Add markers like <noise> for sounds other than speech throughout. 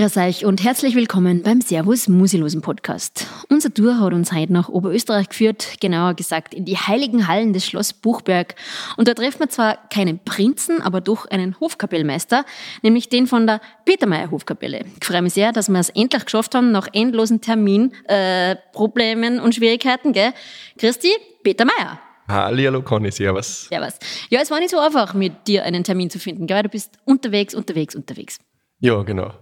Grüß euch und herzlich willkommen beim Servus Musilosen Podcast. Unser Tour hat uns heute nach Oberösterreich geführt, genauer gesagt in die heiligen Hallen des Schloss Buchberg. Und da treffen wir zwar keinen Prinzen, aber doch einen Hofkapellmeister, nämlich den von der Petermeier Hofkapelle. Ich freue mich sehr, dass wir es endlich geschafft haben, nach endlosen Terminproblemen äh, und Schwierigkeiten. Gell? Christi, Peter Meier. Hallo Conny, servus. Servus. Ja, es war nicht so einfach, mit dir einen Termin zu finden, gell? du bist unterwegs, unterwegs, unterwegs. Ja, genau.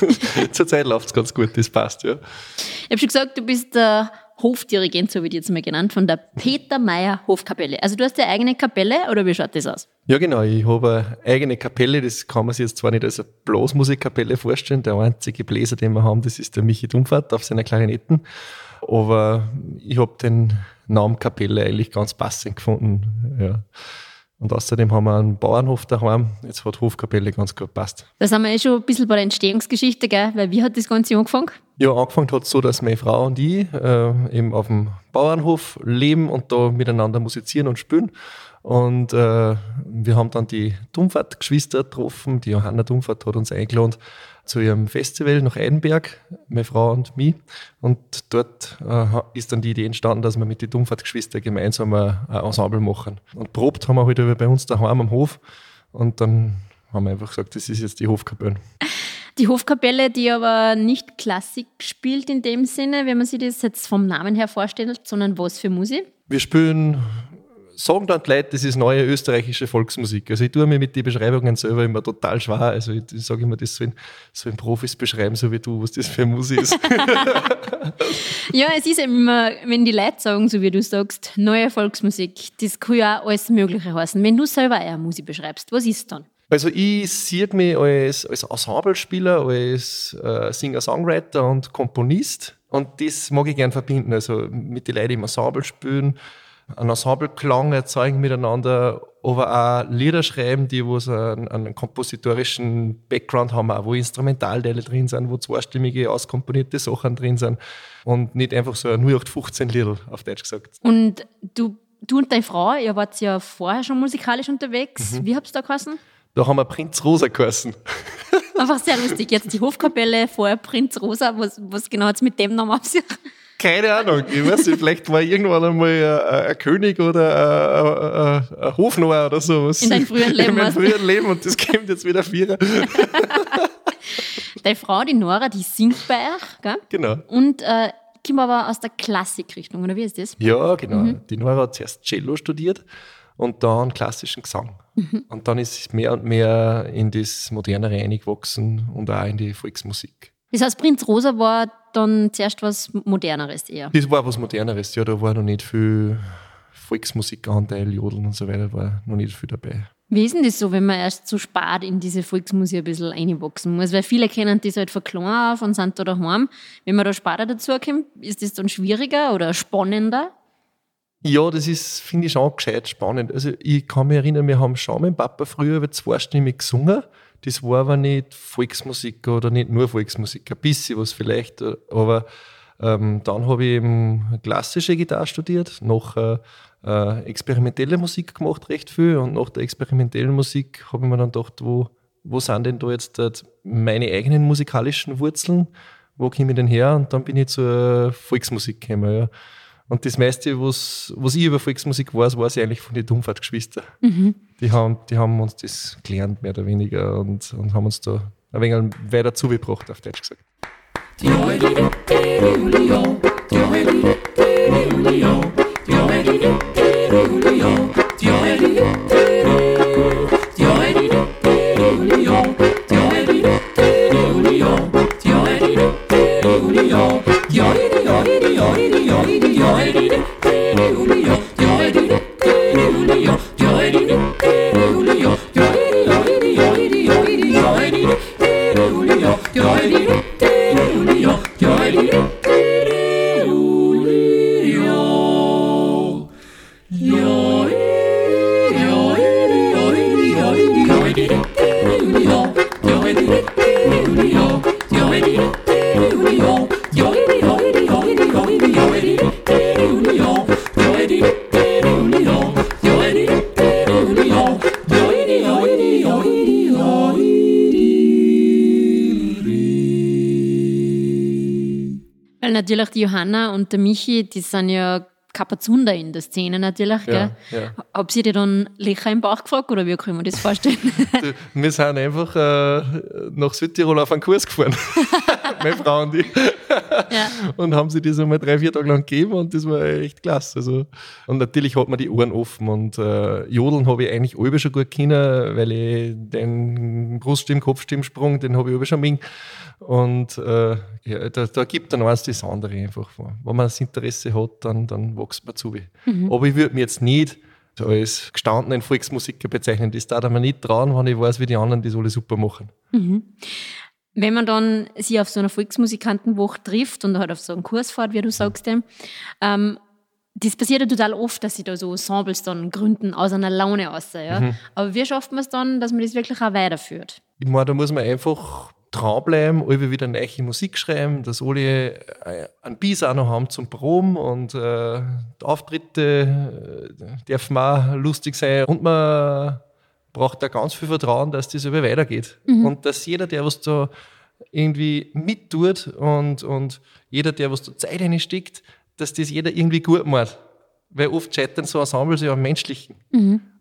<laughs> Zurzeit läuft es ganz gut, das passt, ja. Ich habe schon gesagt, du bist der Hofdirigent, so wie die jetzt mal genannt, von der Peter Meyer Hofkapelle. Also du hast eine eigene Kapelle oder wie schaut das aus? Ja, genau. Ich habe eine eigene Kapelle. Das kann man sich jetzt zwar nicht als eine Blasmusikkapelle vorstellen. Der einzige Bläser, den wir haben, das ist der Michi Dumfert auf seiner Klarinetten. Aber ich habe den Namen Kapelle eigentlich ganz passend gefunden. Ja. Und außerdem haben wir einen Bauernhof daheim. Jetzt hat Hofkapelle ganz gut passt. Da sind wir eh schon ein bisschen bei der Entstehungsgeschichte, gell? Weil wie hat das Ganze angefangen? Ja, angefangen hat es so, dass meine Frau und ich äh, eben auf dem Bauernhof leben und da miteinander musizieren und spielen. Und äh, wir haben dann die Dumfert-Geschwister getroffen. Die Johanna Dumfert hat uns eingeladen zu ihrem Festival nach Eidenberg, meine Frau und mich. Und dort äh, ist dann die Idee entstanden, dass wir mit den Dumfert-Geschwistern gemeinsam ein, ein, Ensemble machen. Und probt haben wir heute halt bei uns daheim am Hof. Und dann haben wir einfach gesagt, das ist jetzt die Hofkapelle. Die Hofkapelle, die aber nicht Klassik spielt in dem Sinne, wenn man sich das jetzt vom Namen her vorstellt, sondern was für Musik? Wir spielen sagen dann die Leute, das ist neue österreichische Volksmusik. Also ich tue mir mit den Beschreibungen selber immer total schwer. Also ich, ich sage immer, das sollen, sollen Profis beschreiben, so wie du, was das für Musik ist. <laughs> ja, es ist immer, wenn die Leute sagen, so wie du sagst, neue Volksmusik, das kann ja auch alles Mögliche heißen. Wenn du selber eine Musik beschreibst, was ist dann? Also ich sehe mich als, als Ensemblespieler, als äh, Singer-Songwriter und Komponist und das mag ich gern verbinden. Also mit den Leuten im Ensemble spielen, einen Ensembleklang erzeugen miteinander, aber auch Lieder schreiben, die wo so einen, einen kompositorischen Background haben, auch wo Instrumentalteile drin sind, wo zweistimmige, auskomponierte Sachen drin sind und nicht einfach so ein 0815 Lied, auf Deutsch gesagt. Und du, du und deine Frau, ihr wart ja vorher schon musikalisch unterwegs. Mhm. Wie habt ihr da geheißen? Da haben wir Prinz Rosa geheißen. Einfach sehr lustig. Jetzt die Hofkapelle, vorher Prinz Rosa. Was, was genau hat es mit dem Namen auf sich? Keine Ahnung. Ich weiß nicht, vielleicht war irgendwann einmal ein, ein König oder ein, ein, Hofnarr oder sowas. In deinem früheren Leben. <laughs> In meinem früheren Leben und das kommt jetzt wieder vierer. <laughs> Deine Frau, die Nora, die singt bei euch, gell? Genau. Und äh, kommt aber aus der Klassikrichtung, oder wie ist das? Ja, genau. Mhm. Die Nora hat zuerst Cello studiert und dann klassischen Gesang. Mhm. Und dann ist es mehr und mehr in das Moderne reingewachsen und auch in die Volksmusik. Das heißt, Prinz Rosa war dann zuerst was Moderneres eher? Das war was Moderneres, ja. Da war noch nicht viel Volksmusikanteil, Jodeln und so weiter, war noch nicht viel dabei. Wie ist denn das so, wenn man erst so spart in diese Volksmusik ein bisschen einwachsen muss? Weil viele kennen das halt von klein auf und sind da daheim. Wenn man da später dazukommt, ist das dann schwieriger oder spannender? Ja, das ist, finde ich, schon gescheit spannend. Also ich kann mich erinnern, wir haben schon mit Papa früher über zweistimmig gesungen. Das war aber nicht Volksmusik oder nicht nur Volksmusik, ein bisschen was vielleicht. Aber ähm, dann habe ich eben klassische Gitarre studiert, noch äh, äh, experimentelle Musik gemacht, recht viel. Und nach der experimentellen Musik habe ich mir dann gedacht, wo, wo sind denn da jetzt äh, meine eigenen musikalischen Wurzeln? Wo komme ich denn her? Und dann bin ich zur Volksmusik gekommen. Ja. Und das meiste, was, was ich über Volksmusik weiß, weiß ich eigentlich von den Dummfahrtgeschwistern. Mhm. Die, haben, die haben uns das gelernt, mehr oder weniger, und, und haben uns da ein wenig weiter zugebracht, auf Deutsch gesagt. do you. Natürlich die Johanna und der Michi, die sind ja Kapazunder in der Szene natürlich. Ja, gell? ja. Habt ihr dir dann Löcher im Bauch gefragt oder wie kann man das vorstellen? <laughs> Wir sind einfach äh, nach Südtirol auf einen Kurs gefahren. <laughs> Meine Frau und ich. ja. Und haben sie das einmal drei, vier Tage lang gegeben und das war echt klasse. Also, und natürlich hat man die Ohren offen und äh, Jodeln habe ich eigentlich alle schon gut können, weil ich den Bruststimm, Kopfstimmsprung, den habe ich alle schon mit. Und äh, ja, da, da gibt dann eins das andere einfach. Wenn man das Interesse hat, dann, dann wächst man zu. Aber ich würde mir jetzt nicht als gestandenen Volksmusiker bezeichnen. Das darf man nicht trauen, wenn ich weiß, wie die anderen das alle super machen. Wenn man dann sich auf so einer Volksmusikantenwoche trifft und halt auf so einen Kurs fährt, wie du sagst, ähm, das passiert ja total oft, dass sie da so Ensembles dann gründen aus einer Laune aus. Ja? Aber wie schafft man es dann, dass man das wirklich auch weiterführt? Ich meine, da muss man einfach dranbleiben, alle wieder neue Musik schreiben, dass alle äh, einen Biss auch noch haben zum Proben und äh, die Auftritte äh, dürfen auch lustig sein und man braucht da ganz viel Vertrauen, dass das über weitergeht und dass jeder, der was da irgendwie mittut und, und jeder, der was da Zeit reinsteckt, dass das jeder irgendwie gut macht. Weil oft scheitern so Ensembles ja am Menschlichen.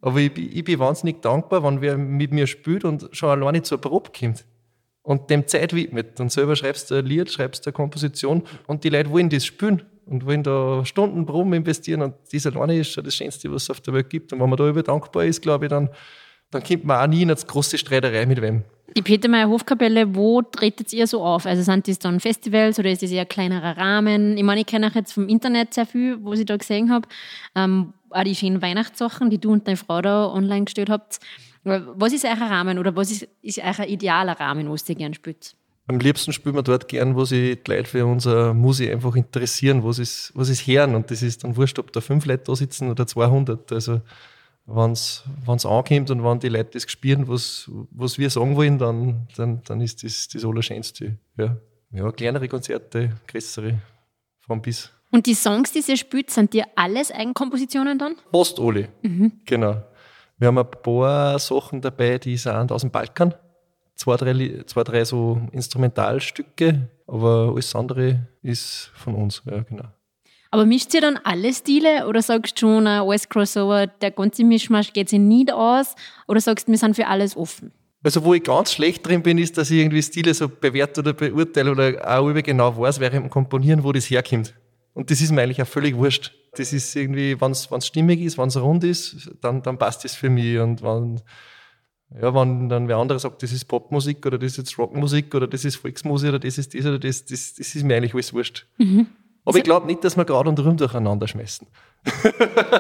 Aber ich, bin- ich bin wahnsinnig dankbar, wenn wer mit mir spielt und schon alleine zur Probe kommt und dem Zeit widmet. Und selber schreibst du ein Lied, schreibst du eine Komposition und die Leute wollen das spielen und wollen da Stunden Proben investieren und das alleine ist schon das Schönste, was es auf der Welt gibt. Und wenn man da über dankbar ist, glaube ich, dann, dann kommt man auch nie in eine große Streiterei mit wem. Die Petermeier Hofkapelle, wo tretet ihr so auf? Also sind das dann Festivals oder ist das eher ein kleinerer Rahmen? Ich meine, ich kenne auch jetzt vom Internet sehr viel, was ich da gesehen habe. Ähm, auch die schönen Weihnachtssachen, die du und deine Frau da online gestellt habt. Was ist euer Rahmen oder was ist, ist euer idealer Rahmen, was ihr gerne spielt? Am liebsten spielen wir dort gern, wo sich die Leute für unsere Musik einfach interessieren, wo sie es hören. Und das ist dann wurscht, ob da fünf Leute da sitzen oder 200. Also, wenn es ankommt und wenn die Leute das spüren, was, was wir sagen wollen, dann, dann, dann ist das das Allerschönste. Ja. ja, kleinere Konzerte, größere, von bis. Und die Songs, die ihr spielt, sind die alles Eigenkompositionen dann? Fast alle. Genau. Wir haben ein paar Sachen dabei, die sind aus dem Balkan. Zwei, drei, zwei, drei so Instrumentalstücke, aber alles andere ist von uns. Ja, genau. Aber mischt ihr dann alle Stile oder sagst du schon, alles Crossover, der ganze Mischmasch geht sich nicht aus? Oder sagst du, wir sind für alles offen? Also, wo ich ganz schlecht drin bin, ist, dass ich irgendwie Stile so bewerte oder beurteile oder auch über genau weiß, während dem Komponieren, wo das herkommt. Und das ist mir eigentlich auch völlig wurscht. Das ist irgendwie, wenn es stimmig ist, wenn es rund ist, dann, dann passt das für mich. Und wenn, ja, wenn dann wer andere sagt, das ist Popmusik oder das ist jetzt Rockmusik oder das ist Volksmusik oder das ist das oder das, das, das ist mir eigentlich alles wurscht. Aber ich glaube nicht, dass wir gerade und rum durcheinander schmeißen.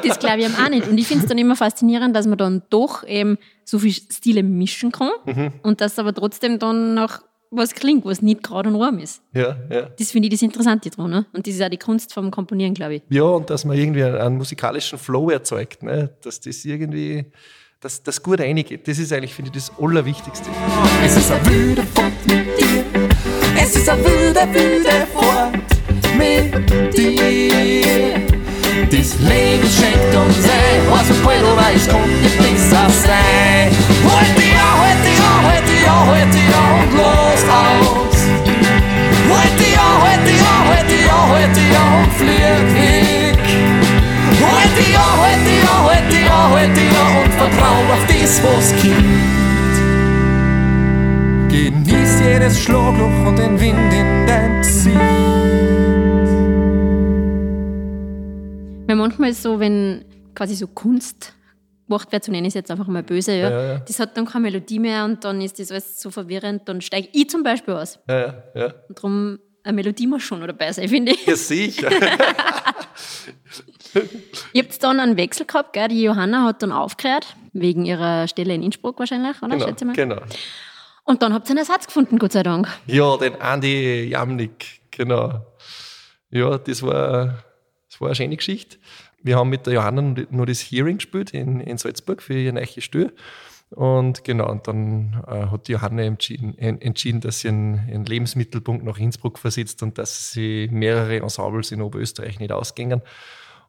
Das glaube ich eben auch nicht. Und ich finde es dann immer faszinierend, dass man dann doch eben so viele Stile mischen kann und dass aber trotzdem dann noch was klingt, was nicht gerade und warm ist. Ja, ja. Das finde ich das Interessante dran. Ne? Und das ist auch die Kunst vom Komponieren, glaube ich. Ja, und dass man irgendwie einen, einen musikalischen Flow erzeugt, ne? dass das irgendwie, dass das gut reingeht. Das ist eigentlich, finde ich, das Allerwichtigste. Es ist ein wilde Fahrt mit dir. Es ist ein wilde, wilde Fahrt mit dir. Das Leben schenkt uns ein, was ein Pueblo weiß, kommt nicht besser sein. Dich an, halt dich an, halt dich an und los aus. Dich an, halt dich an, halt dich an und flieg weg. Dich an, halt dich an, halt dich an und vertrau auf das, was kommt. Genieß jedes Schlagloch und den Wind in dein Gesicht. Weil manchmal ist so, wenn quasi so Kunst gemacht wird, so nenne ich es jetzt einfach mal böse, ja, Ja, ja. das hat dann keine Melodie mehr und dann ist das alles so verwirrend, dann steige ich zum Beispiel aus. Ja, ja, ja. Und darum, eine Melodie muss schon dabei sein, finde ich. Ja, sicher. <laughs> Ihr habt dann einen Wechsel gehabt, gell? Die Johanna hat dann aufgehört, wegen ihrer Stelle in Innsbruck wahrscheinlich, oder? genau, Schätze mal. genau. Und dann habt ihr einen Ersatz gefunden, Gott sei Dank. Ja, den Andi Jamnik, genau. Ja, das war, das war eine schöne Geschichte. Wir haben mit der Johanna nur das Hearing gespielt in, in Salzburg für ihr neues Stück. Und genau, und dann äh, hat die Johanna entschieden, en- entschieden, dass sie ihren, ihren Lebensmittelpunkt nach Innsbruck versetzt und dass sie mehrere Ensembles in Oberösterreich nicht ausgingen.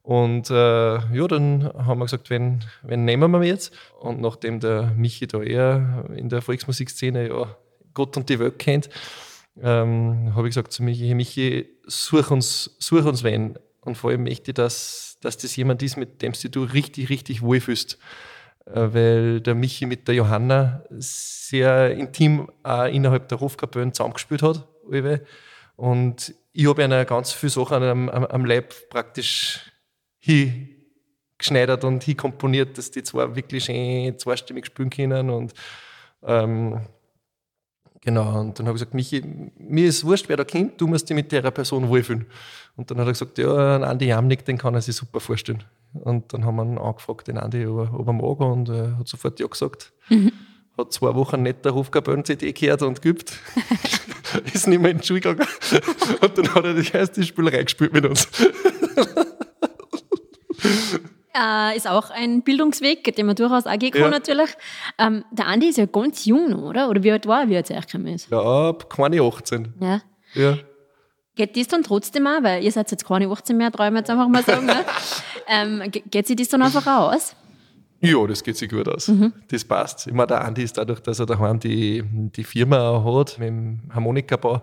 Und äh, ja, dann haben wir gesagt, wenn, wenn nehmen wir jetzt. Und nachdem der Michi da eher in der Volksmusikszene ja Gott und die Welt kennt, ähm, habe ich gesagt zu Michi, Michi, such uns, such uns wen. Und vor allem möchte ich, dass, dass das jemand ist, mit dem du richtig, richtig wohlfühlst. Äh, weil der Michi mit der Johanna sehr intim auch innerhalb der Rufkapellen zusammengespielt hat. Und ich habe einer ganz viele Sachen am, am, am Leib praktisch hingeschneidert und hinkomponiert, dass die zwei wirklich schön zweistimmig spielen können. Und ähm, genau, und dann habe ich gesagt, Michi, mir ist wurscht, wer da kommt, du musst dich mit der Person wohlfühlen. Und dann hat er gesagt, ja, Andi Jamnik, den kann er sich super vorstellen. Und dann haben wir ihn angefragt, den Andi, ob er, ob er mag, und er äh, hat sofort ja gesagt. Mhm. Hat zwei Wochen nicht der Rufgabellen-CD gehört und geübt. <laughs> ist nicht mehr in die Schule gegangen. Und dann hat er das erste Spielerei gespielt mit uns. Äh, ist auch ein Bildungsweg, den man durchaus auch gehen kann, ja. natürlich. Ähm, der Andi ist ja ganz jung oder? Oder wie alt war er, wie er zu euch gekommen ist? Ja, keine 18. Ja. ja. Geht das dann trotzdem auch, weil ihr seid jetzt keine 18 mehr, träumen jetzt einfach mal sagen, ne? <laughs> ähm, geht sich das dann einfach aus? Ja, das geht sich gut aus. Mhm. Das passt. Ich meine, der Andi ist dadurch, dass er daheim die, die Firma hat mit dem Harmonikabau,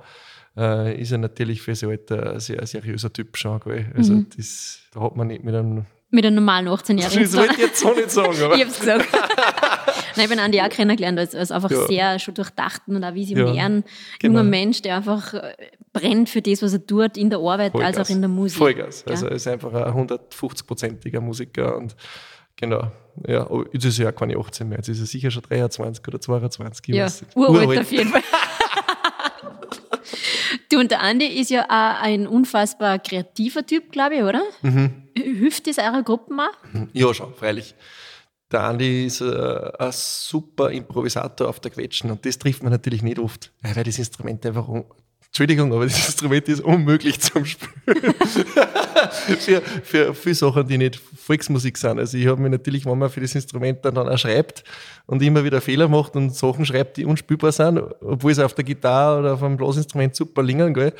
äh, ist er natürlich für sein Alter ein sehr seriöser Typ schon. Gell? Also mhm. das, da hat man nicht mit einem mit einem normalen 18-Jährigen. Das wollte ich jetzt so nicht sagen, aber. <laughs> ich hab's gesagt. <laughs> Nein, ich bin Andi auch kennengelernt als, als einfach ja. sehr schon durchdachten und auch visionären ja, genau. junger Mensch, der einfach äh, brennt für das, was er tut, in der Arbeit Vollgas. als auch in der Musik. Vollgas. Also er ist einfach ein 150-prozentiger Musiker und Genau. Ja, aber jetzt ist er ja keine 18 mehr. Jetzt ist er sicher schon 23 oder 22. Ja, uralt, uralt auf jeden Fall. Du und der Andi ist ja auch ein unfassbar kreativer Typ, glaube ich, oder? Mhm. Hilft das eurer Gruppen auch? Ja, schon, freilich. Der Andi ist äh, ein super Improvisator auf der Quetschen und das trifft man natürlich nicht oft, weil das Instrument einfach Entschuldigung, aber das Instrument ist unmöglich zum Spielen. <laughs> für, für viele Sachen, die nicht Volksmusik sind. Also ich habe mich natürlich, wenn man für das Instrument dann, dann auch schreibt und immer wieder Fehler macht und Sachen schreibt, die unspielbar sind, obwohl es auf der Gitarre oder auf einem Blasinstrument super lingen, gell,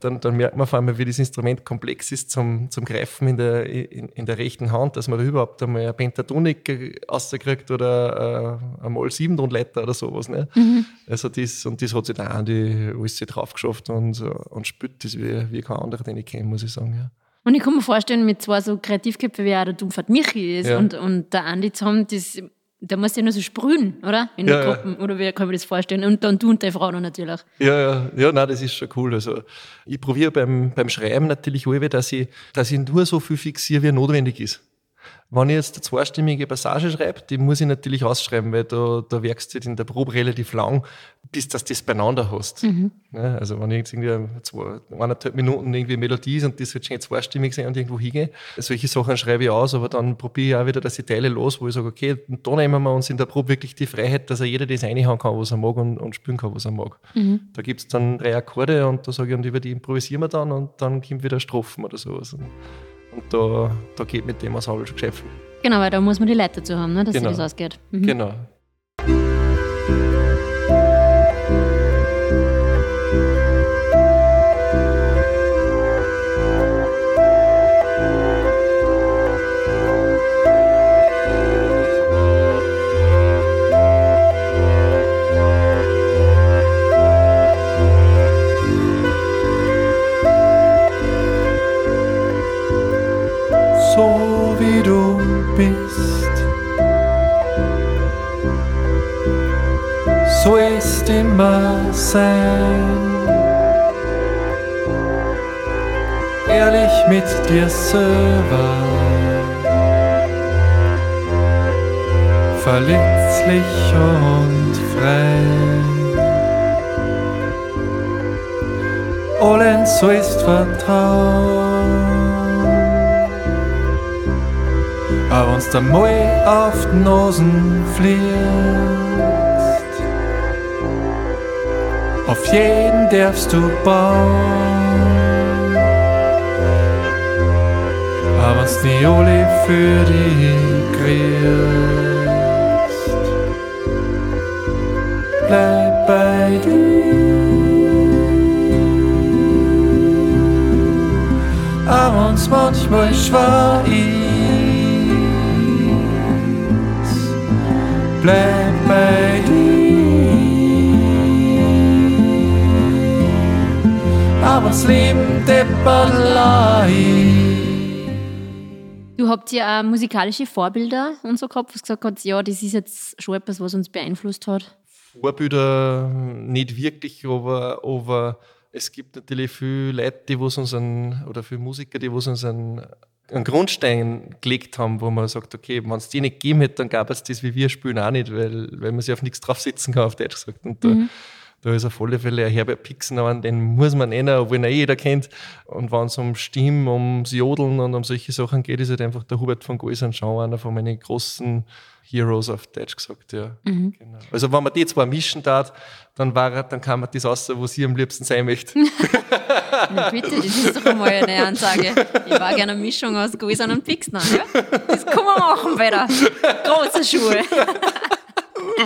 dann, dann merkt man vor allem, wie das Instrument komplex ist zum, zum Greifen in der, in, in der rechten Hand, dass man da überhaupt einmal eine Pentatonik rauskriegt oder äh, eine Moll-7-Tonleiter oder sowas. Ne? Mhm. Also das, und das hat sich der Andi alles drauf geschafft und, und spürt das wie, wie kein anderer, den ich kenne, muss ich sagen. Ja. Und ich kann mir vorstellen, mit zwei so Kreativköpfen wie auch der Dumpfert Michi ist ja. und, und der Andi zusammen, das da musst du ja nur so sprühen, oder? In ja, den Gruppen. Ja. Oder wie kann man das vorstellen? Und dann du und deine Frau noch natürlich. Ja, ja, ja, nein, das ist schon cool. Also, ich probiere beim, beim Schreiben natürlich auch, dass ich, dass ich nur so viel fixiere, wie notwendig ist. Wenn ich jetzt eine zweistimmige Passage schreibe, die muss ich natürlich ausschreiben, weil da, da werkst du in der Probe relativ lang, bis dass du das beieinander hast. Mhm. Ja, also wenn ich jetzt irgendwie zwei, eineinhalb Minuten irgendwie Melodie ist und das wird schon zweistimmig sein und irgendwo hingehe, solche Sachen schreibe ich aus, aber dann probiere ich auch wieder, dass ich Teile los, wo ich sage, okay, da nehmen wir uns in der Probe wirklich die Freiheit, dass er jeder das reinhauen kann, was er mag und, und spielen kann, was er mag. Mhm. Da gibt es dann drei Akkorde und da sage ich, und über die improvisieren wir dann und dann kommt wieder Strophen oder sowas. Und da, da geht mit dem was halbes Geschäft. Genau, weil da muss man die Leute dazu haben, ne, dass genau. das ausgeht. Mhm. Genau. Immer sein. Ehrlich mit dir selber, verletzlich und frei. Allen sollst vertrauen. Aber uns der mal auf die Nosen fliegt. Auf jeden darfst du bauen. Aber es nie alle für dich kriegst, bleib bei dir. Aber uns manchmal schwer ist, bleib bei dir. Das Leben. Du habt ja auch musikalische Vorbilder und so gehabt, was gesagt hat, ja, das ist jetzt schon etwas, was uns beeinflusst hat. Vorbilder nicht wirklich, aber, aber es gibt natürlich viele Leute, die was uns einen, oder viele Musiker, die was uns einen, einen Grundstein gelegt haben, wo man sagt, okay, wenn es die nicht gegeben hätte, dann gab es das, wie wir spielen, auch nicht, weil, weil man sich auf nichts drauf sitzen kann, auf Deutsch gesagt. Und da, da ist auf alle Fälle ein Herbert Pixen, an, den muss man nennen, obwohl ihn eh jeder kennt. Und wenn es um Stimm, ums Jodeln und um solche Sachen geht, ist halt einfach der Hubert von Goisern schon einer von meinen großen Heroes auf Deutsch gesagt, ja. Genau. Also wenn man die zwei mischen darf, dann war er, dann kann man das aus, wo sie am liebsten sein möchte. <laughs> Na bitte, das ist doch einmal eine Ansage. Ich war gerne eine Mischung aus Gäusern und Pixnern, ja? Das kann man machen, Peter. Große Schuhe. <laughs>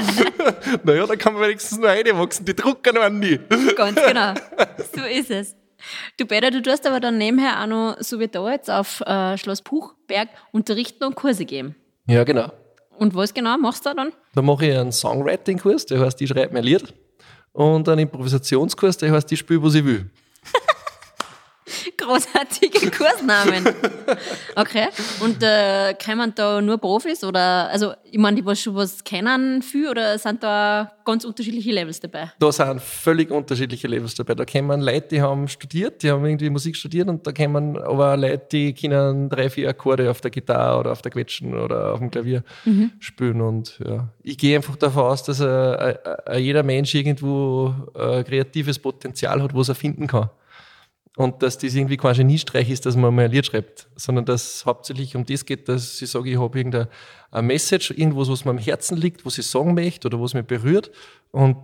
<laughs> naja, da kann man wenigstens noch reinwachsen, die drucken an nie. Ganz genau. So ist es. Du, Peter, du tust aber dann nebenher auch noch, so wie da jetzt, auf äh, Schloss Buchberg unterrichten und Kurse geben. Ja, genau. Und was genau machst du da dann? Da mache ich einen Songwriting-Kurs, der heißt, ich schreibe mein Lied. Und einen Improvisationskurs, der heißt, ich spiele, was ich will. <laughs> Großartige Kursnamen. Okay. Und äh, kommen da nur Profis oder, also ich meine, die was schon was kennen viel oder sind da ganz unterschiedliche Levels dabei? Da sind völlig unterschiedliche Levels dabei. Da kommen Leute, die haben studiert, die haben irgendwie Musik studiert und da kommen aber auch Leute, die können drei, vier Akkorde auf der Gitarre oder auf der Quetschen oder auf dem Klavier spielen. Und ja, ich gehe einfach davon aus, dass äh, äh, jeder Mensch irgendwo äh, kreatives Potenzial hat, was er finden kann. Und dass das irgendwie kein Geniestreich ist, dass man mal ein Lied schreibt, sondern dass es hauptsächlich um das geht, dass ich sage, ich habe irgendeine eine Message, irgendwas, was mir am Herzen liegt, was ich sagen möchte oder was mich berührt. Und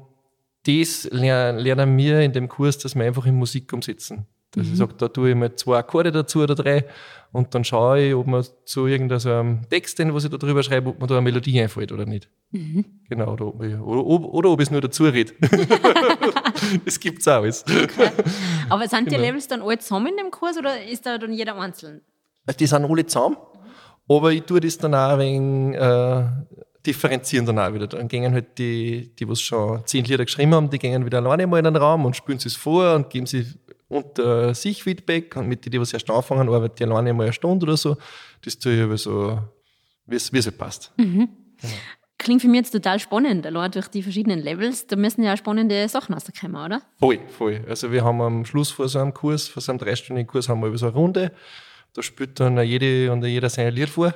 das lernen, wir in dem Kurs, dass wir einfach in Musik umsetzen. Dass ich sage, da tue ich mal zwei Akkorde dazu oder drei und dann schaue ich, ob man zu irgendeinem Text, den was ich da drüber schreibe, ob man da eine Melodie einfällt oder nicht. Genau, oder oder, ob, oder ob ich es nur dazu rede. <laughs> <laughs> das gibt's auch alles. Aber sind die Genau. Levels dann alle zusammen in dem Kurs oder ist da dann jeder einzeln? Die sind alle zusammen, aber ich tue das dann auch ein wenig äh, differenzieren dann auch wieder. Dann gehen halt die, die was schon zehn Lieder geschrieben haben, die gehen wieder alleine mal in den Raum und spielen sie es vor und geben sie unter sich Feedback und mit denen, die was erst anfangen, arbeiten die alleine mal eine Stunde oder so. Das tue ich aber so, wie es wie es halt passt. Klingt für mich jetzt total spannend, allein durch die verschiedenen Levels. Da müssen ja auch spannende Sachen rauskommen, oder? Voll, voll. Also wir haben am Schluss vor so einem Kurs, vor so einem dreistündigen Kurs, haben wir über so eine Runde. Da spielt dann jede und jeder sein Lied vor.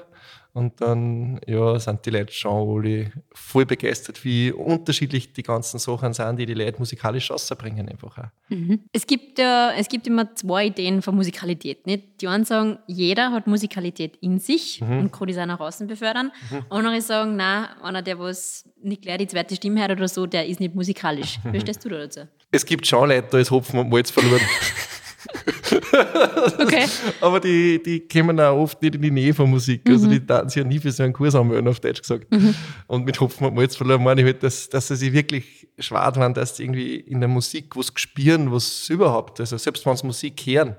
Und dann, ja, sind die Leute schon alle voll begeistert, wie unterschiedlich die ganzen Sachen sind, die die Leute musikalisch rausbringen einfach auch. Es gibt ja, es gibt immer zwei Ideen von Musikalität, nicht? Die einen sagen, jeder hat Musikalität in sich und kann das auch nach außen befördern. Andere sagen, nein, einer, der was nicht gleich die zweite Stimme hört oder so, der ist nicht musikalisch. <laughs> Wie stehst du da dazu? Es gibt schon Leute, da ist Hopfen und Malz verloren. <laughs> <laughs> Okay. Aber die, die kommen auch oft nicht in die Nähe von Musik. Also die taten sich ja nie für so einen Kurs anmelden, auf Deutsch gesagt. Und mit Hopfen und Malz verloren meine ich halt, dass, dass sie sich wirklich schwer waren, dass sie irgendwie in der Musik was spüren, was überhaupt, also selbst wenn sie Musik hören.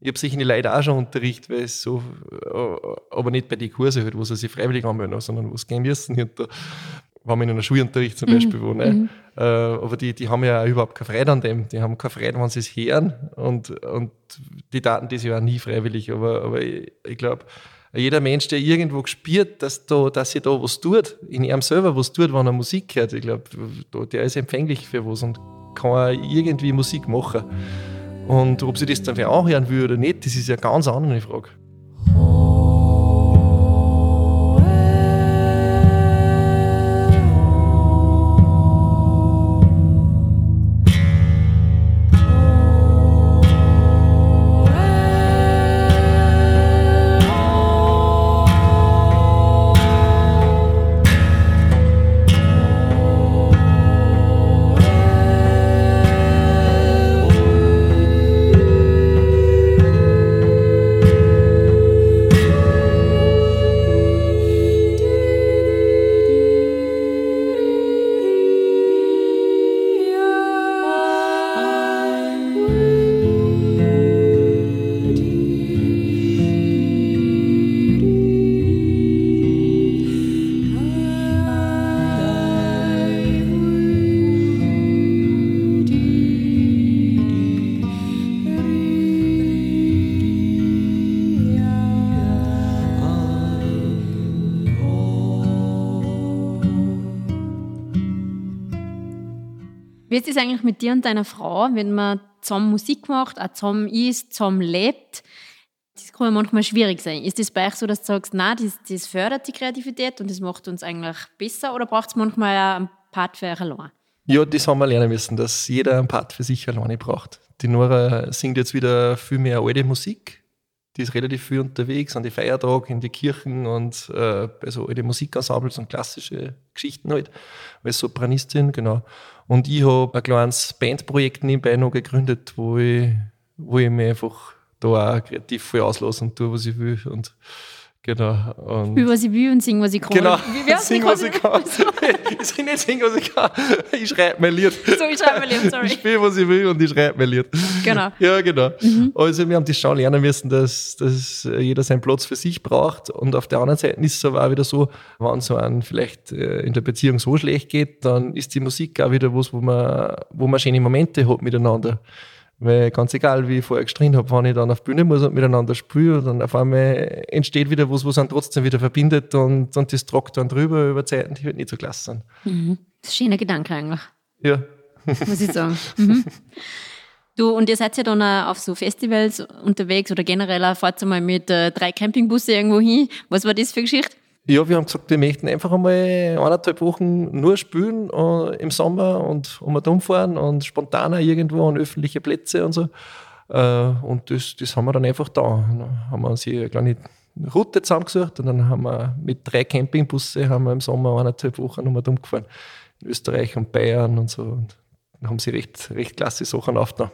Ich habe sicher die Leute auch schon Unterricht, weil es so, äh, aber nicht bei den Kursen halt, wo sie sich freiwillig anmelden, sondern wo sie gehen müssen. Und da waren wir in einem Schulunterricht zum Beispiel, wo, ne? Äh, aber die, die haben ja überhaupt keine Freude an dem. Die haben keine Freude, wenn sie es hören. Und, und die Daten, die ja auch nie freiwillig. Aber, aber ich, ich glaube, jeder Mensch, der irgendwo gespürt, dass, da, dass sich da was tut, in ihm selber was tut, wenn er Musik hört, ich glaube, der ist empfänglich für was und kann irgendwie Musik machen. Und ob sie das dann wer anhören will oder nicht, das ist ja eine ganz andere Frage. Wie ist es eigentlich mit dir und deiner Frau, wenn man zusammen Musik macht, auch zusammen isst, zusammen lebt? Das kann ja manchmal schwierig sein. Ist das bei euch so, dass du sagst, nein, das, das fördert die Kreativität und das macht uns eigentlich besser oder braucht es manchmal auch einen Part für euch allein? Ja, das haben wir lernen müssen, dass jeder einen Part für sich alleine braucht. Die Nora singt jetzt wieder viel mehr alte Musik. Die ist relativ viel unterwegs an die Feiertage, in die Kirchen und äh, bei so alte Musikensembles und klassische Geschichten halt, als Sopranistin, genau. Und ich habe ein kleines Bandprojekt nebenbei noch gegründet, wo ich, wo ich mich einfach da auch kreativ voll auslasse und tue, was ich will. Und Genau. Und was ich will und sing, was ich kann. genau. Wie Wie was ich kann. <laughs> ich sing nicht sing, was ich kann. Ich schreibe mein Lied. So, ich schreibe mein Lied, sorry. Ich spiele, was ich will und ich schreibe mein Lied. Genau. Ja, genau. Also wir haben das schon lernen müssen, dass, dass jeder seinen Platz für sich braucht. Und auf der anderen Seite ist es aber auch wieder so, wenn es so einem vielleicht äh, in der Beziehung so schlecht geht, dann ist die Musik auch wieder was, wo man, wo man schöne Momente hat miteinander. Weil ganz egal, wie ich vorher gestritten habe, wenn ich dann auf die Bühne muss und miteinander spiele, dann auf einmal entsteht wieder was, was einen trotzdem wieder verbindet und, und das tragt dann drüber über Zeiten, die halt nicht so klasse sind. Das ist ein schöner Gedanke eigentlich, Ja. muss ich sagen. <laughs> Mhm. Du, und ihr seid ja dann auch auf so Festivals unterwegs oder generell auch fahrt ihr mal mit äh, drei Campingbusse irgendwo hin. Was war das für eine Geschichte? Ja, wir haben gesagt, wir möchten einfach einmal eineinhalb Wochen nur spielen äh, im Sommer und um und umfahren und spontaner irgendwo an öffentliche Plätze und so. Äh, und das, das haben wir dann einfach da. Dann haben wir uns hier eine kleine Route zusammengesucht und dann haben wir mit drei Campingbusse haben wir im Sommer eineinhalb Wochen um und umgefahren. In Österreich und Bayern und so. Und dann haben sie recht, recht klasse Sachen aufgenommen.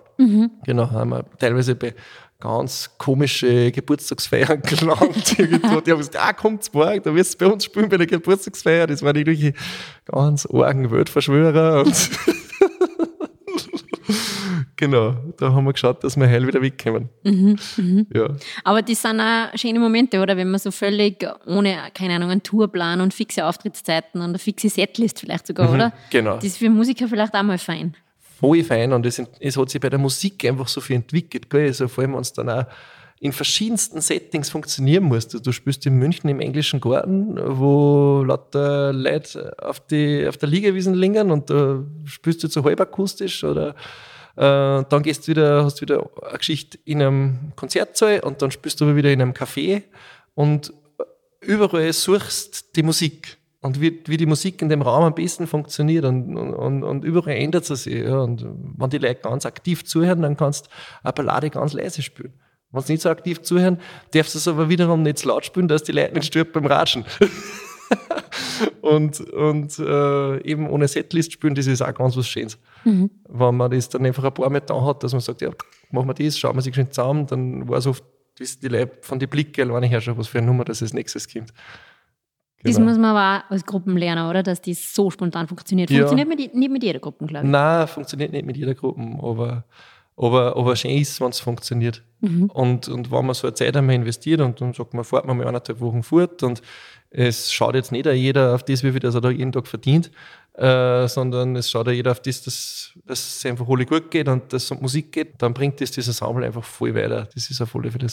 Genau, haben wir teilweise bei ganz komische Geburtstagsfeiern <laughs> irgendwo. Die haben gesagt, ah, kommt's morgen, da wirst du bei uns spielen bei der Geburtstagsfeier. Das waren irgendwelche ganz argen Weltverschwörer. Und <laughs> genau, da haben wir geschaut, dass wir heil wieder wegkommen. Ja. Aber das sind auch schöne Momente, oder? Wenn man so völlig ohne, keine Ahnung, einen Tourplan und fixe Auftrittszeiten und eine fixe Setlist vielleicht sogar, oder? genau. Das ist für Musiker vielleicht auch mal fein. Voll fein und es, es hat sich bei der Musik einfach so viel entwickelt, gell? Also vor allem, wenn es dann auch in verschiedensten Settings funktionieren muss. Du, du spielst in München im englischen Garten, wo lauter Leute auf, die, auf der Liegewiesen liegen und da spielst du so halb akustisch oder äh, dann gehst du wieder, hast wieder eine Geschichte in einem Konzertsaal und dann spielst du aber wieder in einem Café und überall suchst die Musik und wie, wie die Musik in dem Raum am besten funktioniert und, und, und überall ändert sie sich. Ja. Und wenn die Leute ganz aktiv zuhören, dann kannst du eine Ballade ganz leise spielen. Wenn sie nicht so aktiv zuhören, darfst du es aber wiederum nicht zu laut spielen, dass die Leute nicht stirbt beim Ratschen. <laughs> und und äh, eben ohne Setlist spielen, das ist auch ganz was Schönes. Wenn man das dann einfach ein paar Mal da hat, dass man sagt, ja, machen wir das, schauen wir sich schön zusammen, dann weiß oft, wissen die Leute von den Blicken alleine her schon, was für eine Nummer das als nächstes kommt. Das Genau. muss man aber auch als Gruppen lernen, oder? Dass das so spontan funktioniert. Ja. Funktioniert mit, nicht mit jeder Gruppe, glaube ich. Nein, funktioniert nicht mit jeder Gruppe, aber, aber, aber schön ist, wenn es funktioniert. Und, und wenn man so eine Zeit einmal investiert und dann sagt man, fährt man mal eineinhalb Wochen fort und es schaut jetzt nicht jeder auf das, wie viel das er da jeden Tag verdient, äh, sondern es schaut auch jeder auf das, dass, dass es einfach alle gut geht und dass es um Musik geht, dann bringt das dieses Ensemble einfach voll weiter. Das ist auf alle Fälle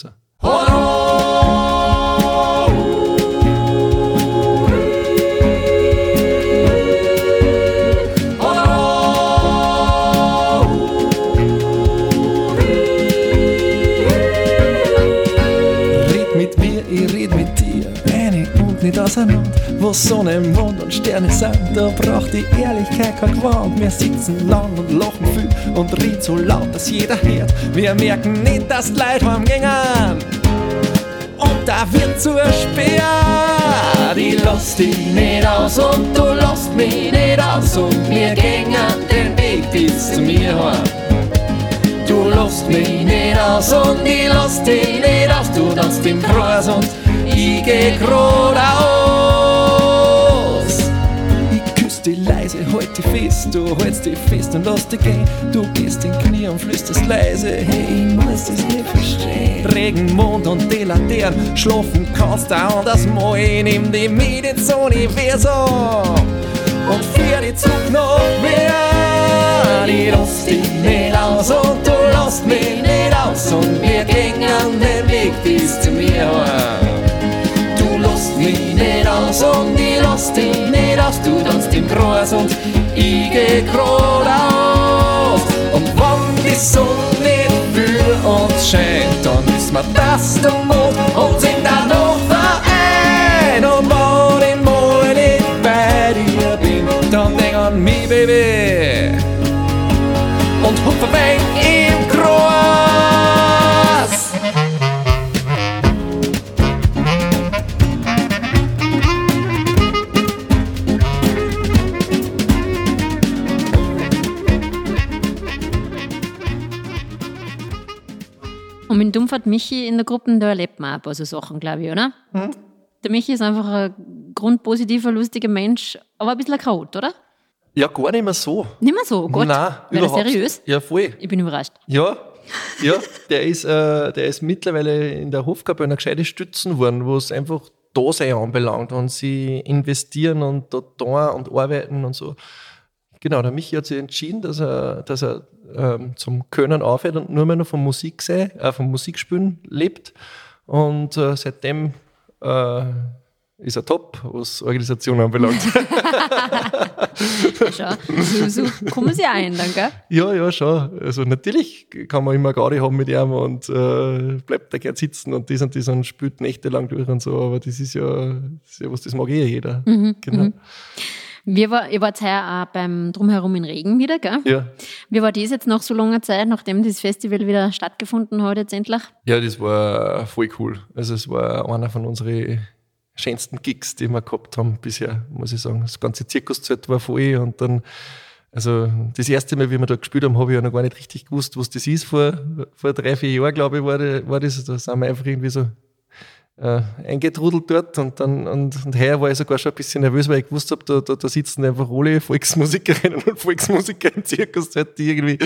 auseinander. Wo Sonne, Mond und Sterne sind, da braucht die Ehrlichkeit kein Gewand. Wir sitzen lang und lachen viel und reden so laut, dass jeder hört. Wir merken nicht, dass die Leute heimgehen. Und da wird zur Speer. Die lässt dich nicht aus und du lässt mich nicht aus. Und wir gehen den Weg bis zu mir heim. Du lässt mich nicht aus und ich lass dich nicht aus. Du tanzt im Kreis und ich geh geradeaus. Dich fest, du hältst dich fest und lass dich gehen. Du gehst in Knie und flüsterst leise, hey, ich muss es nicht verstehen. Regen, Mond und die schlafen kannst du anders mal. Nimm dich mit ins Universum und führ dich zurück nach mir. Ich lass dich nicht aus und du lässt mich nicht aus und wir gehen den Weg bis zu mir. Du lässt mich nicht aus und ich lass dich nicht aus. Du tanzt Kreis und ich geh geradeaus. Sonne nicht für uns scheint, dann wissen wir, dass der Mond uns in der Nacht vereint. Und wenn ich bei dir bin, dann denk an mich, Baby. Und hupfe weg Und mit dem Michi in der Gruppe, da erlebt man auch ein paar so Sachen, glaube ich, oder? Hm? Der Michi ist einfach ein grundpositiver, lustiger Mensch, aber ein bisschen ein Chaot, oder? Ja, gar nicht mehr so. Nicht mehr so, oh Gott. Nein, das überhaupt. seriös? Ja, voll. Ich bin überrascht. Ja, ja, der ist, äh, der ist mittlerweile in der Hofgabe eine gescheite Stützen worden, wo es einfach Dasein anbelangt und sie investieren und da tun und arbeiten und so. Genau, der Michi hat sich entschieden, dass er, dass er ähm, zum Können aufhört und nur mehr noch von Musik sei, äh, vom Musikspielen lebt. Und äh, seitdem äh, ist er top, was Organisation anbelangt. <laughs> Schau, so, so kommen sie auch ein, dann, gell? Ja, ja, schon. Also natürlich kann man immer Gaudi haben mit ihm und äh, bleibt da gern sitzen und das und das und spielt nächtelang durch und so, aber das ist ja, das ist ja was, das mag eh jeder. genau. Wir war, ihr wart heuer auch beim Drumherum in Regen wieder, gell? Ja. Wie war das jetzt nach so langer Zeit, nachdem das Festival wieder stattgefunden hat jetzt endlich? ja, das war voll cool. Also es war einer von unseren schönsten Gigs, die wir gehabt haben bisher, muss ich sagen. Das ganze Zirkuszelt war voll und dann, also das erste Mal, wie wir da gespielt haben, habe ich ja noch gar nicht richtig gewusst, was das ist. Vor, vor drei, vier Jahren, glaube ich, war, das- war das. Da sind wir einfach irgendwie so äh, eingetrudelt dort und dann und, und heuer war ich sogar schon ein bisschen nervös, weil ich gewusst habe, da, da, da sitzen einfach alle Volksmusikerinnen und Volksmusiker im Zirkuszelt, die irgendwie,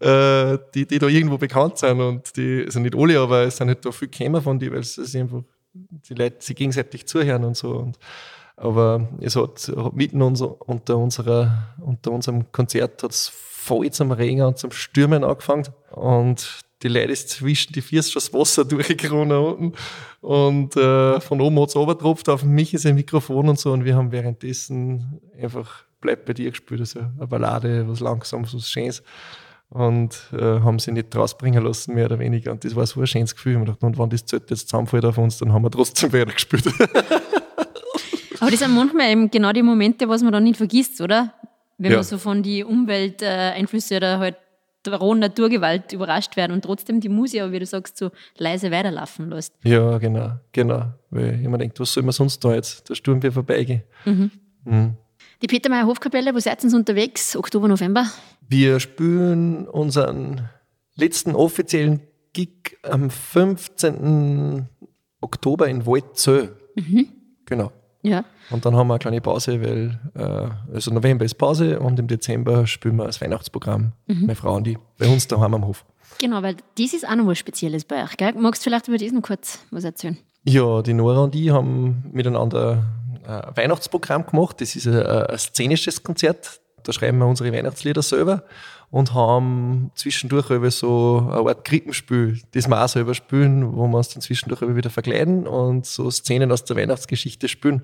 äh, die, die da irgendwo bekannt sind und die, also nicht alle, aber es sind halt da viel gekommen von die, weil es es einfach die Leute sich gegenseitig zuhören und so. Und, aber es hat, hat mitten unser, unter, unserer, unter unserem Konzert hat es voll zum Regen und zum Stürmen angefangen. Und die Leute ist zwischen die Füße schon das Wasser durchgekommen unten. Und äh, von oben hat es runtergetropft auf mich ist ein Mikrofon und so. Und wir haben währenddessen einfach Bleib bei dir gespielt, also eine Ballade, was Langsames, was Schönes und äh, haben sie nicht rausbringen lassen, mehr oder weniger. Und das war so ein schönes Gefühl. Ich hab mir gedacht, und wenn das Zelt jetzt zusammenfällt auf uns, dann haben wir trotzdem weiter gespielt. <laughs> Aber das sind manchmal eben genau die Momente, was man dann nicht vergisst, oder? Wenn Ja. man so von die Umwelteinflüsse oder halt rohen Naturgewalt überrascht werden und trotzdem die Musik, aber wie du sagst, so leise weiterlaufen lässt. ja, genau, genau. Weil ich mir denke, was soll man sonst da jetzt? Der Sturm wird vorbeigehen. Mhm. Die Petermeier Hofkapelle, wo seid ihr unterwegs? Oktober, November? Wir spielen unseren letzten offiziellen Gig am 15. Oktober in Waldzell. Genau. Ja. Und dann haben wir eine kleine Pause, weil äh, also November ist Pause und im Dezember spielen wir das Weihnachtsprogramm, meine Frau und ich, bei uns daheim am Hof. Genau, weil das ist auch noch was Spezielles bei euch, gell? Magst du vielleicht über noch kurz was erzählen? Ja, die Nora und ich haben miteinander ein Weihnachtsprogramm gemacht. Das ist ein, ein szenisches Konzert. Da schreiben wir unsere Weihnachtslieder selber und haben zwischendurch über so eine Art Krippenspiel, das wir auch selber spielen, wo wir uns dann zwischendurch wieder verkleiden und so Szenen aus der Weihnachtsgeschichte spielen.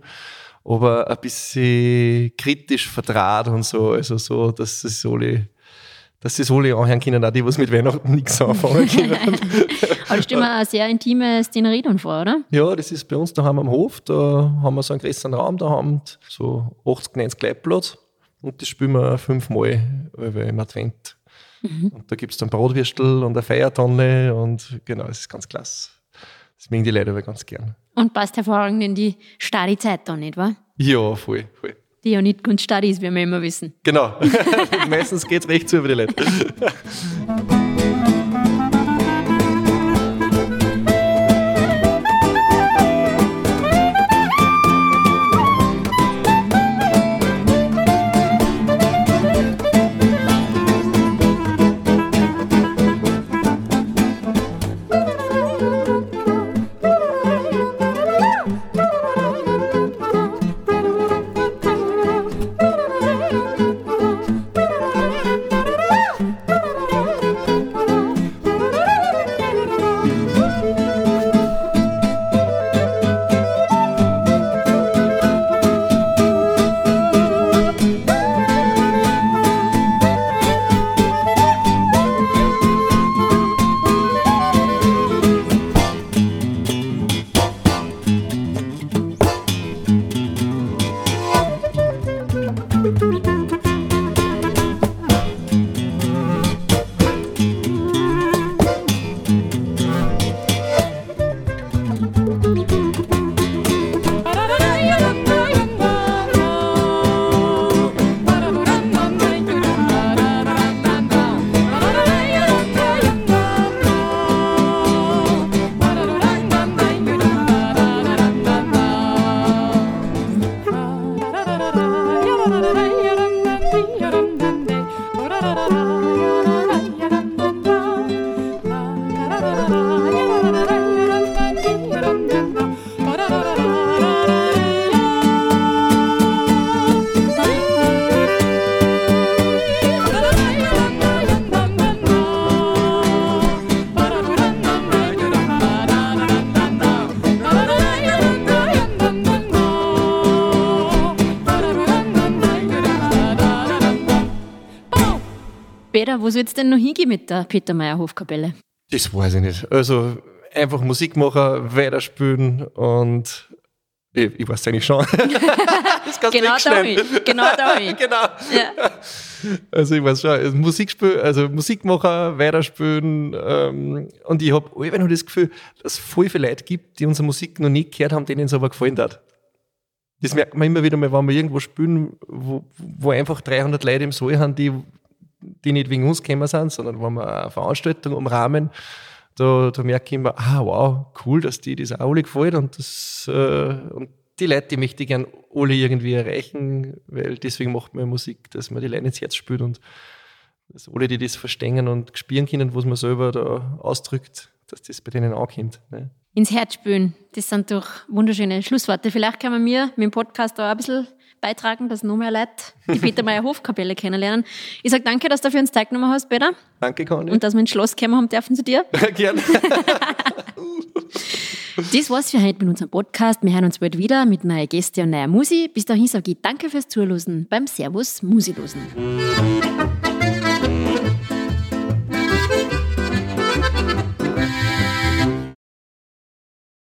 Aber ein bisschen kritisch verdraht und so, also so, dass es alle, dass das alle anhören können, auch die, was mit Weihnachten nichts anfangen <laughs> können. Aber das wir eine sehr intime Szenerie dann vor, oder? Ja, das ist bei uns daheim am Hof. Da haben wir so einen größeren Raum daheim, so 80, 90 Leute Platz. Und das spielen wir fünfmal im Advent. Und da gibt es dann Brotwürstel und eine Feiertonne und genau, das ist ganz klasse. Das mögen die Leute aber ganz gern. Und passt hervorragend in die starre Zeit dann, nicht wahr? Ja, voll, voll. Die ja nicht ganz starr ist, wie wir immer wissen. Genau. <laughs> Meistens geht es recht zu über die Leute. <laughs> Soll es denn noch hingehen mit der Peter Meyer Hofkapelle? Das weiß ich nicht. Also einfach Musik machen, weiterspielen und ich, ich weiß eigentlich schon. <laughs> das kannst Genau da. Genau da hin. <laughs> genau. Ja. Also ich weiß schon, also Musik spielen, also Musik machen, weiterspielen ähm, und ich habe allweil noch das Gefühl, dass es voll viele Leute gibt, die unsere Musik noch nie gehört haben, denen es aber gefallen hat. Das merkt man immer wieder mal, wenn wir irgendwo spielen, wo, wo einfach 300 Leute im Saal haben, die, die nicht wegen uns gekommen sind, sondern wenn wir eine Veranstaltung umrahmen, da, da merke ich immer, ah wow, cool, dass die das auch alle gefällt und, das, äh, und die Leute, die möchte ich gerne alle irgendwie erreichen, weil deswegen macht man Musik, dass man die Leute ins Herz spürt und dass alle, die das verstehen und spüren können, was man selber da ausdrückt, dass das bei denen ankommt. Ne? Ins Herz spülen, das sind doch wunderschöne Schlussworte. Vielleicht kann man mir mit dem Podcast da ein bisschen beitragen, dass noch mehr Leute die Peter Meyer Hofkapelle kennenlernen. Ich sage danke, dass du für uns Zeit genommen hast, Peter, Danke, Conny. und dass wir ins Schloss kommen haben dürfen zu dir. <laughs> Gerne. <laughs> Das war's für heute mit unserem Podcast. Wir hören uns bald wieder mit neuen Gästen und neuer Musik. Bis dahin sage ich danke fürs Zuhören beim Servus Musilosen.